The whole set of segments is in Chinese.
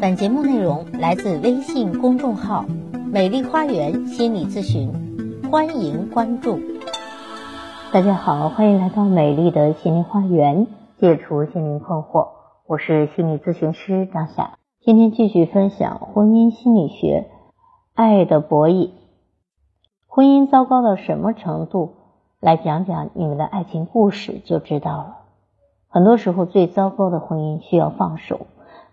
本节目内容来自微信公众号“美丽花园心理咨询”，欢迎关注。大家好，欢迎来到美丽的心灵花园，解除心灵困惑。我是心理咨询师张霞，今天继续分享婚姻心理学，爱的博弈。婚姻糟糕到什么程度？来讲讲你们的爱情故事就知道了。很多时候，最糟糕的婚姻需要放手。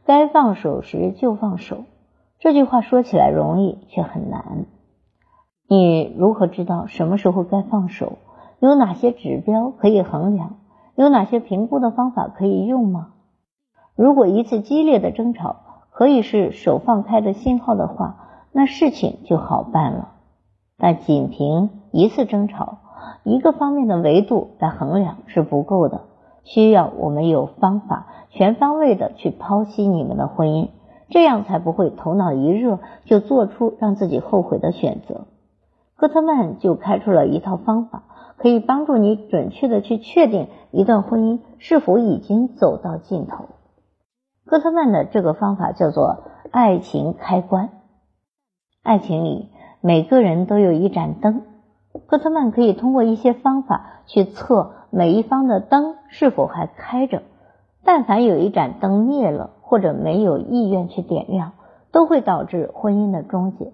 该放手时就放手，这句话说起来容易，却很难。你如何知道什么时候该放手？有哪些指标可以衡量？有哪些评估的方法可以用吗？如果一次激烈的争吵可以是手放开的信号的话，那事情就好办了。但仅凭一次争吵、一个方面的维度来衡量是不够的。需要我们有方法，全方位的去剖析你们的婚姻，这样才不会头脑一热就做出让自己后悔的选择。戈特曼就开出了一套方法，可以帮助你准确的去确定一段婚姻是否已经走到尽头。戈特曼的这个方法叫做爱情开关。爱情里每个人都有一盏灯，戈特曼可以通过一些方法去测。每一方的灯是否还开着？但凡有一盏灯灭了，或者没有意愿去点亮，都会导致婚姻的终结。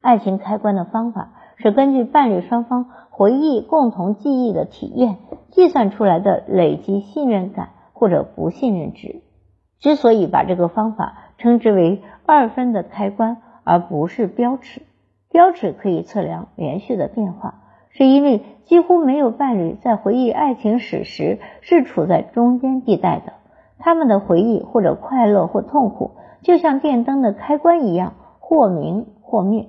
爱情开关的方法是根据伴侣双方回忆共同记忆的体验计算出来的累积信任感或者不信任值。之所以把这个方法称之为二分的开关，而不是标尺，标尺可以测量连续的变化。是因为几乎没有伴侣在回忆爱情史时是处在中间地带的，他们的回忆或者快乐或痛苦，就像电灯的开关一样，或明或灭。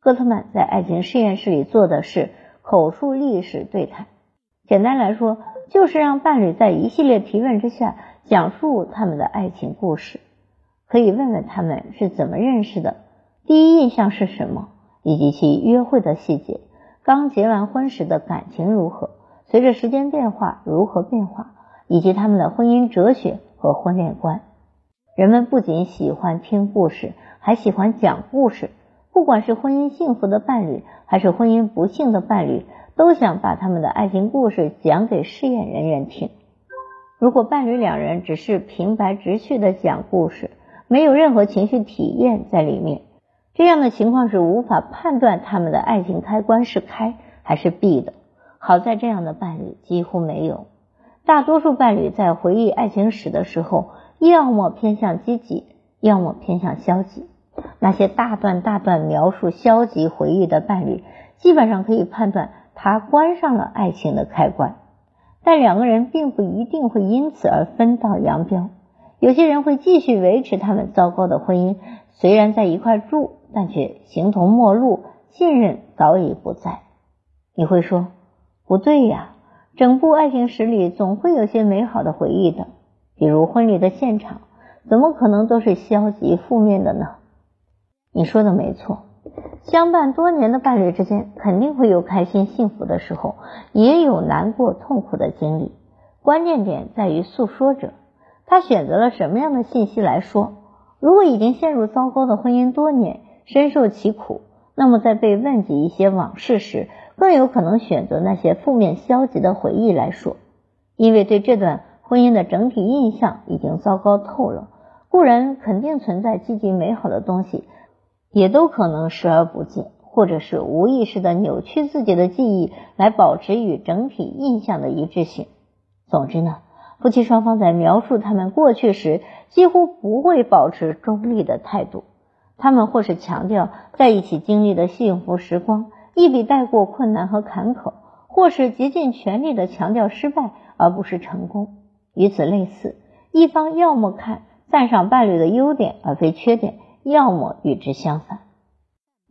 戈特曼在爱情实验室里做的是口述历史对谈，简单来说，就是让伴侣在一系列提问之下讲述他们的爱情故事，可以问问他们是怎么认识的，第一印象是什么，以及其约会的细节。刚结完婚时的感情如何？随着时间变化如何变化？以及他们的婚姻哲学和婚恋观。人们不仅喜欢听故事，还喜欢讲故事。不管是婚姻幸福的伴侣，还是婚姻不幸的伴侣，都想把他们的爱情故事讲给试验人员听。如果伴侣两人只是平白直叙的讲故事，没有任何情绪体验在里面。这样的情况是无法判断他们的爱情开关是开还是闭的。好在这样的伴侣几乎没有。大多数伴侣在回忆爱情史的时候，要么偏向积极，要么偏向消极。那些大段大段描述消极回忆的伴侣，基本上可以判断他关上了爱情的开关。但两个人并不一定会因此而分道扬镳。有些人会继续维持他们糟糕的婚姻，虽然在一块住。但却形同陌路，信任早已不在。你会说不对呀，整部爱情史里总会有些美好的回忆的，比如婚礼的现场，怎么可能都是消极负面的呢？你说的没错，相伴多年的伴侣之间肯定会有开心幸福的时候，也有难过痛苦的经历。关键点在于诉说者，他选择了什么样的信息来说。如果已经陷入糟糕的婚姻多年，深受其苦，那么在被问及一些往事时，更有可能选择那些负面消极的回忆来说，因为对这段婚姻的整体印象已经糟糕透了。固然肯定存在积极美好的东西，也都可能视而不见，或者是无意识的扭曲自己的记忆来保持与整体印象的一致性。总之呢，夫妻双方在描述他们过去时，几乎不会保持中立的态度。他们或是强调在一起经历的幸福时光，一笔带过困难和坎坷；或是竭尽全力的强调失败而不是成功。与此类似，一方要么看赞赏伴侣的优点而非缺点，要么与之相反。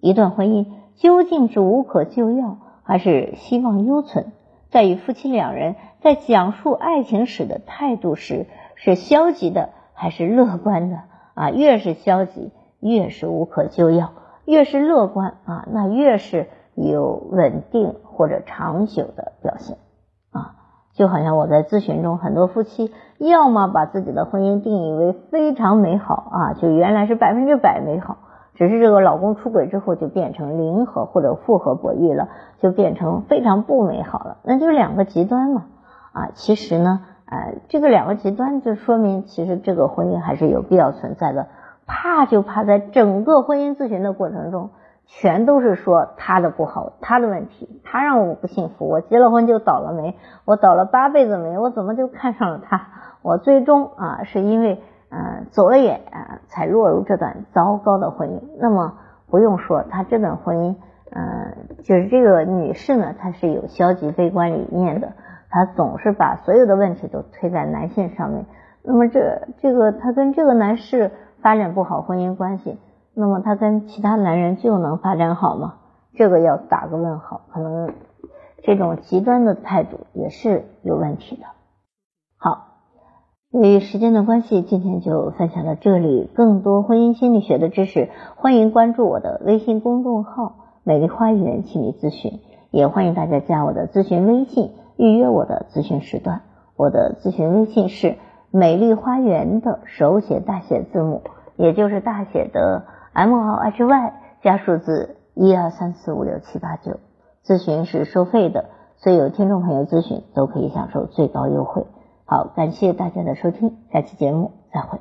一段婚姻究竟是无可救药还是希望犹存，在于夫妻两人在讲述爱情史的态度时是消极的还是乐观的啊？越是消极。越是无可救药，越是乐观啊，那越是有稳定或者长久的表现啊。就好像我在咨询中，很多夫妻要么把自己的婚姻定义为非常美好啊，就原来是百分之百美好，只是这个老公出轨之后就变成零和或者复合博弈了，就变成非常不美好了，那就两个极端嘛啊，其实呢，呃，这个两个极端就说明其实这个婚姻还是有必要存在的，怕就怕在整个婚姻咨询的过程中。全都是说他的不好，他的问题，他让我不幸福。我结了婚就倒了霉，我倒了八辈子霉，我怎么就看上了他？我最终啊，是因为嗯走了眼啊，才落入这段糟糕的婚姻。那么不用说，他这段婚姻，嗯，就是这个女士呢，她是有消极悲观理念的，她总是把所有的问题都推在男性上面。那么这这个她跟这个男士发展不好婚姻关系。那么他跟其他男人就能发展好吗？这个要打个问号。可能这种极端的态度也是有问题的。好，由于时间的关系，今天就分享到这里。更多婚姻心理学的知识，欢迎关注我的微信公众号“美丽花园心理咨询”，也欢迎大家加我的咨询微信，预约我的咨询时段。我的咨询微信是“美丽花园”的手写大写字母，也就是大写的。M O H Y 加数字一二三四五六七八九，咨询是收费的，所以有听众朋友咨询都可以享受最高优惠。好，感谢大家的收听，下期节目再会。